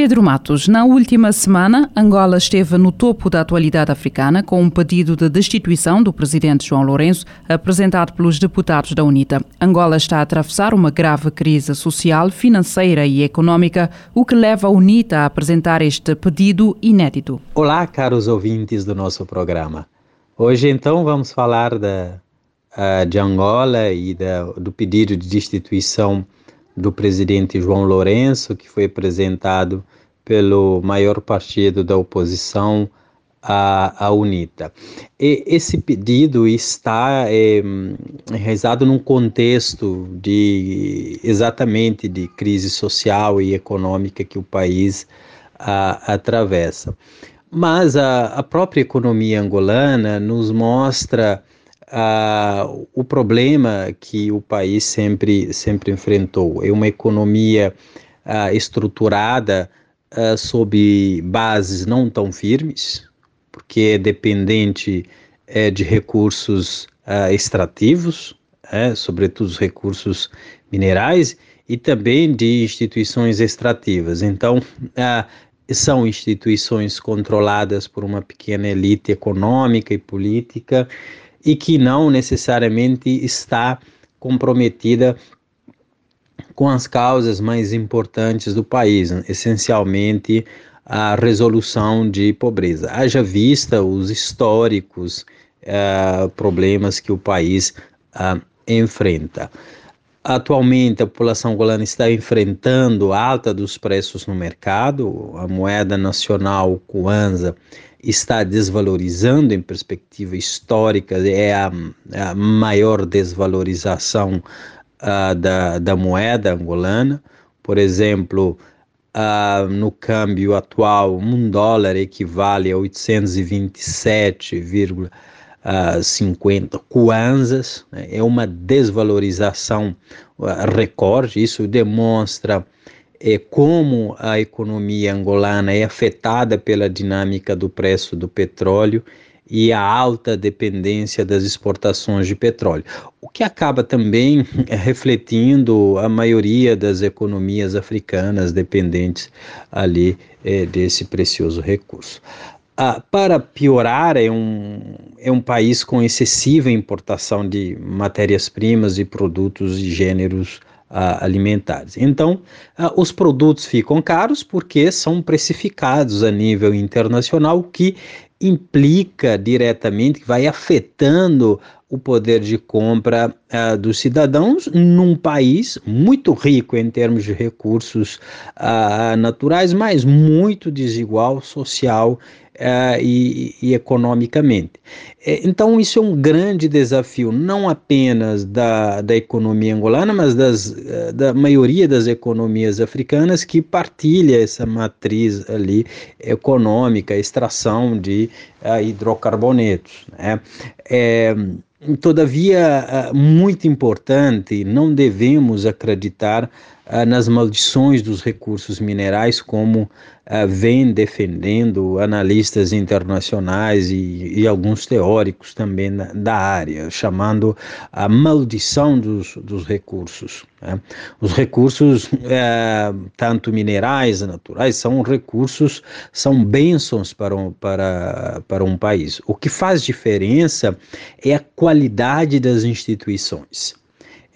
Pedro Matos, na última semana, Angola esteve no topo da atualidade africana com um pedido de destituição do presidente João Lourenço, apresentado pelos deputados da UNITA. Angola está a atravessar uma grave crise social, financeira e econômica, o que leva a UNITA a apresentar este pedido inédito. Olá, caros ouvintes do nosso programa. Hoje, então, vamos falar da, uh, de Angola e do pedido de destituição do presidente João Lourenço, que foi apresentado pelo maior partido da oposição, a, a UNITA. E esse pedido está é, realizado num contexto de exatamente de crise social e econômica que o país a, atravessa. Mas a, a própria economia angolana nos mostra o problema que o país sempre, sempre enfrentou. É uma economia estruturada sob bases não tão firmes, porque é dependente uh, de recursos extrativos, uh, sobretudo os recursos minerais, e também de instituições extrativas. Então, são instituições controladas por uma pequena elite econômica e política e que não necessariamente está comprometida com as causas mais importantes do país, essencialmente a resolução de pobreza. Haja vista os históricos uh, problemas que o país uh, enfrenta. Atualmente, a população angolana está enfrentando alta dos preços no mercado, a moeda nacional Kwanza está desvalorizando em perspectiva histórica, é a, a maior desvalorização uh, da, da moeda angolana. Por exemplo, uh, no câmbio atual, um dólar equivale a 827,50 uh, kwanzas, né? é uma desvalorização uh, recorde, isso demonstra é, como a economia angolana é afetada pela dinâmica do preço do petróleo e a alta dependência das exportações de petróleo, o que acaba também refletindo a maioria das economias africanas dependentes ali é, desse precioso recurso. Ah, para piorar, é um, é um país com excessiva importação de matérias-primas e produtos e gêneros alimentares. Então, os produtos ficam caros porque são precificados a nível internacional, que implica diretamente, vai afetando o poder de compra uh, dos cidadãos num país muito rico em termos de recursos uh, naturais, mas muito desigual social uh, e, e, economicamente. É, então, isso é um grande desafio, não apenas da, da economia angolana, mas das, uh, da maioria das economias africanas que partilha essa matriz ali econômica, extração de uh, hidrocarbonetos. Né? É, Todavia, muito importante, não devemos acreditar ah, nas maldições dos recursos minerais, como uh, vem defendendo analistas internacionais e, e alguns teóricos também da, da, área, chamando a maldição dos, dos recursos. Né? Os recursos, uh, tanto minerais, naturais, são recursos, são bênçãos para um, para, para um país. O que faz diferença é a qualidade das instituições.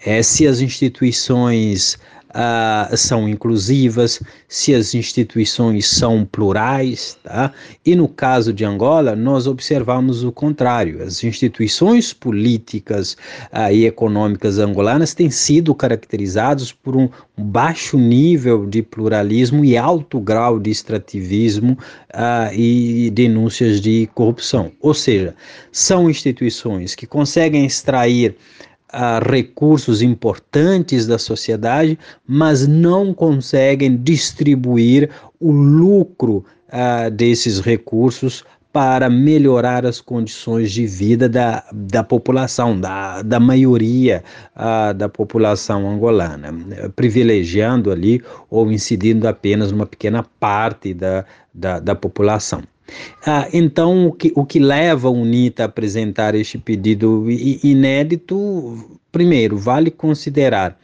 É, se as instituições uh, são inclusivas, se as instituições são plurais, tá? E no caso de Angola, nós observamos o contrário. As instituições políticas uh, e econômicas angolanas têm sido caracterizadas por um baixo nível de pluralismo e alto grau de extrativismo uh, e denúncias de corrupção. Ou seja, são instituições que conseguem extrair uh, recursos importantes da sociedade, mas não conseguem distribuir o lucro uh, desses recursos para melhorar as condições de vida da, da população, da, da maioria uh, da população angolana, privilegiando ali ou incidindo apenas uma pequena parte da, da, da população. Ah, então, o que, o que leva a UNITA a apresentar este pedido inédito, primeiro, vale considerar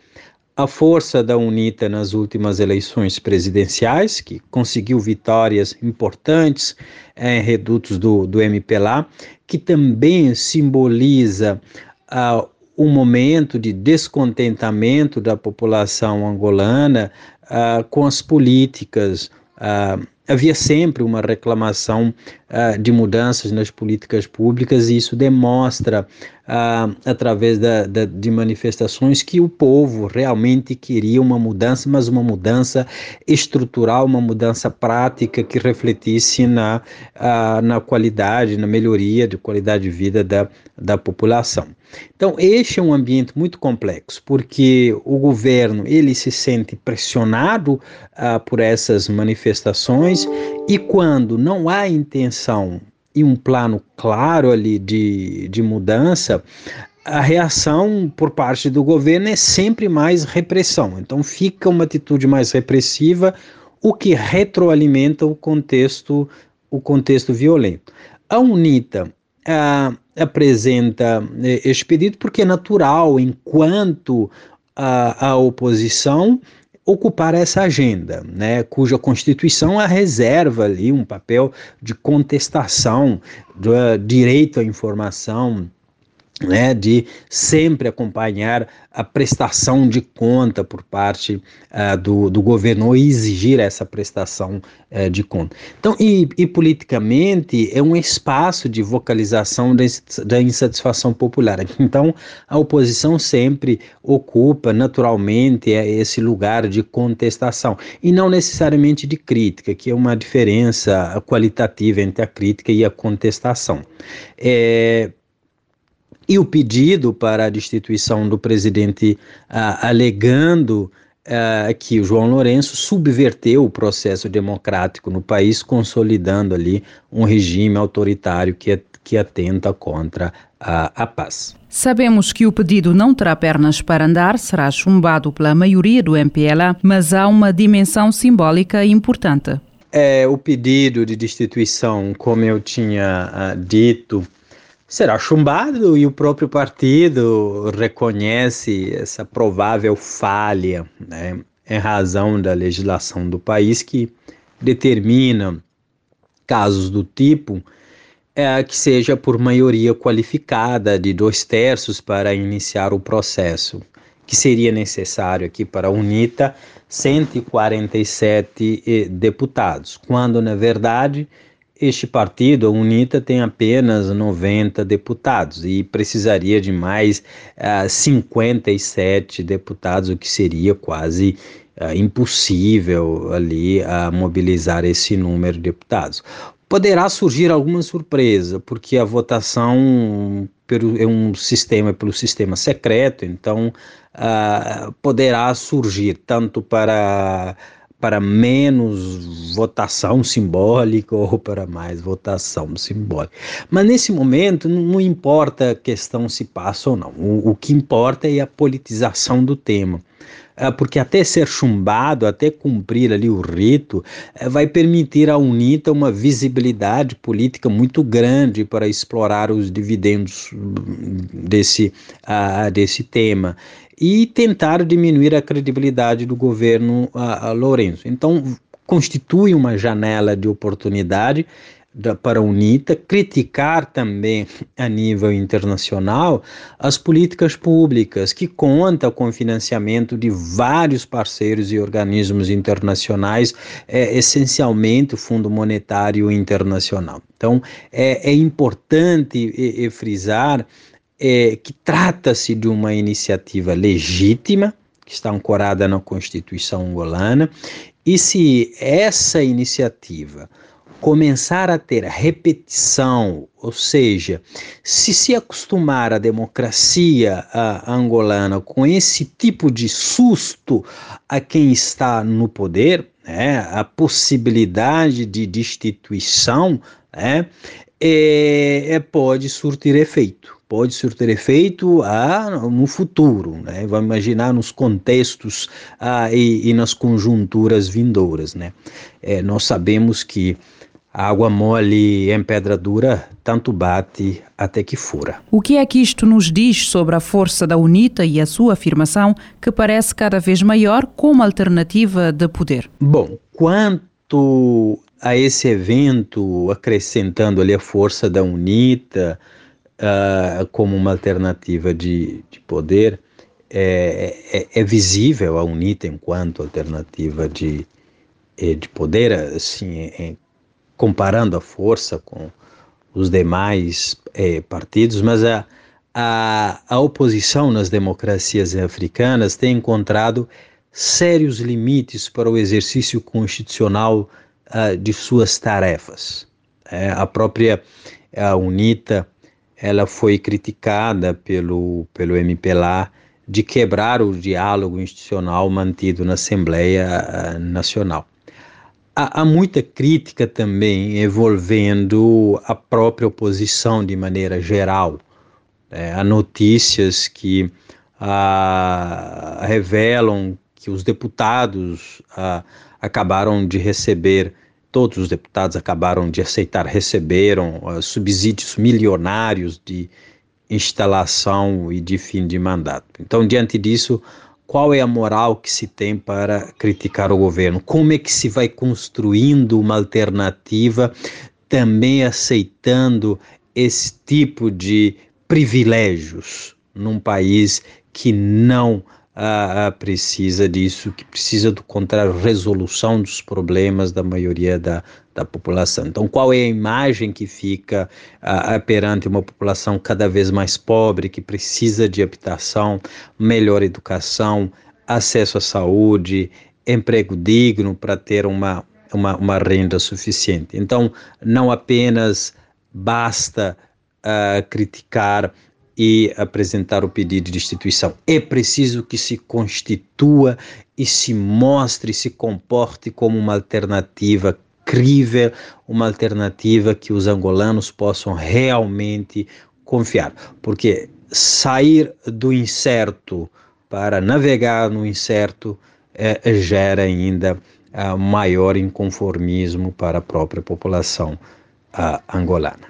a força da UNITA nas últimas eleições presidenciais, que conseguiu vitórias importantes em redutos do, do MPLA, que também simboliza uh, um momento de descontentamento da população angolana uh, com as políticas uh, havia sempre uma reclamação uh, de mudanças nas políticas públicas e isso demonstra, uh, através da, da, de manifestações, que o povo realmente queria uma mudança, mas uma mudança estrutural, uma mudança prática que refletisse na, uh, na qualidade, na melhoria de qualidade de vida da, da população. Então, este é um ambiente muito complexo, porque o governo ele se sente pressionado por essas manifestações e quando não há intenção e um plano claro ali de, de mudança, a reação por parte do governo é sempre mais repressão. Então, fica uma atitude mais repressiva, o que retroalimenta o contexto, o contexto violento. A UNITA uh, apresenta eh, este pedido porque é natural, enquanto a, a oposição ocupar essa agenda, né, cuja Constituição a reserva ali um papel de contestação do uh, direito à informação, né, de sempre acompanhar a prestação de conta por parte uh, do, do governo ou exigir essa prestação uh, de conta. Então, e, e, politicamente é um espaço de vocalização da, da insatisfação popular. Então, a oposição sempre ocupa naturalmente é, esse lugar de contestação e não necessariamente de crítica, que é uma diferença qualitativa entre a crítica e a contestação. É, e o pedido para a destituição do presidente ah, alegando ah, que o João Lourenço subverteu o processo democrático no país, consolidando ali um regime autoritário que, que atenta contra a, a paz. Sabemos que o pedido não terá pernas para andar, será chumbado pela maioria do MPLA, mas há uma dimensão simbólica importante. É, o pedido de destituição, como eu tinha uh, dito, será chumbado e o próprio partido reconhece essa provável falha, né, em razão da legislação do país que determina casos do tipo é, que seja por maioria qualificada de dois terços para iniciar o processo, que seria necessário aqui para a UNITA 147 eh, deputados, quando na verdade este partido, a UNITA, tem apenas 90 deputados e precisaria de mais uh, ah, 57 deputados, o que seria quase uh, impossível ali uh, mobilizar esse número de deputados. Poderá surgir alguma surpresa, porque a votação é um sistema pelo sistema secreto, então poderá surgir tanto para para menos votação simbólica ou para mais votação simbólica. Mas nesse momento não importa a questão se passa ou não. O, o que importa é a politização do tema. É, porque até ser chumbado, até cumprir ali o rito, é, vai permitir à UNITA uma visibilidade política muito grande para explorar os dividendos desse, uh, desse tema e tentar diminuir a credibilidade do governo uh, Lourenço. Então, constitui uma janela de oportunidade da, para a UNITA criticar também a nível internacional as políticas públicas que conta com o financiamento de vários parceiros e organismos internacionais, é, essencialmente o Fundo Monetário Internacional. Então é, é importante e, e frisar é, que trata-se de uma iniciativa legítima que está ancorada na Constituição angolana e se essa iniciativa começar a ter repetição, ou seja, se se acostumar a democracia a, angolana com esse tipo de susto a quem está no poder, né, a possibilidade de destituição, né, é, é, pode surtir efeito. Pode surtir efeito ah, no futuro, né? vamos imaginar nos contextos e, e, nas conjunturas vindouras. Né? É, nós sabemos que a água mole em pedra dura tanto bate até que fura. O que é que isto nos diz sobre a força da UNITA e a sua afirmação, que parece cada vez maior como alternativa de poder? Bom, quanto a esse evento, acrescentando ali a força da UNITA uh, como uma alternativa de, de poder, é, é, é, visível a UNITA enquanto alternativa de, eh, de poder, assim, é, comparando a força com os demais eh, partidos, mas a, a, a oposição nas democracias africanas tem encontrado sérios limites para o exercício constitucional uh, de suas tarefas. É, a própria a UNITA ela foi criticada pelo, pelo MPLA de quebrar o diálogo institucional mantido na Assembleia uh, Nacional há, há, muita crítica também envolvendo a própria oposição de maneira geral. Né? Há notícias que ah, revelam que os deputados ah, acabaram de receber, todos os deputados acabaram de aceitar, receberam ah, subsídios milionários de instalação e de fim de mandato. Então, diante disso, qual é a moral que se tem para criticar o governo? Como é que se vai construindo uma alternativa, também aceitando esse tipo de privilégios num país que não ah, precisa disso, que precisa do contrário, resolução dos problemas da maioria da, da população. Então, qual é a imagem que fica ah, perante uma população cada vez mais pobre, que precisa de habitação, melhor educação, acesso à saúde, emprego digno para ter uma, uma, uma, renda suficiente. Então, não apenas basta uh, criticar e apresentar o pedido de destituição. É preciso que se constitua e se mostre, se comporte como uma alternativa crível, uma alternativa que os angolanos possam realmente confiar. Porque sair do incerto para navegar no incerto é, gera ainda uh, maior inconformismo para a própria população uh, angolana.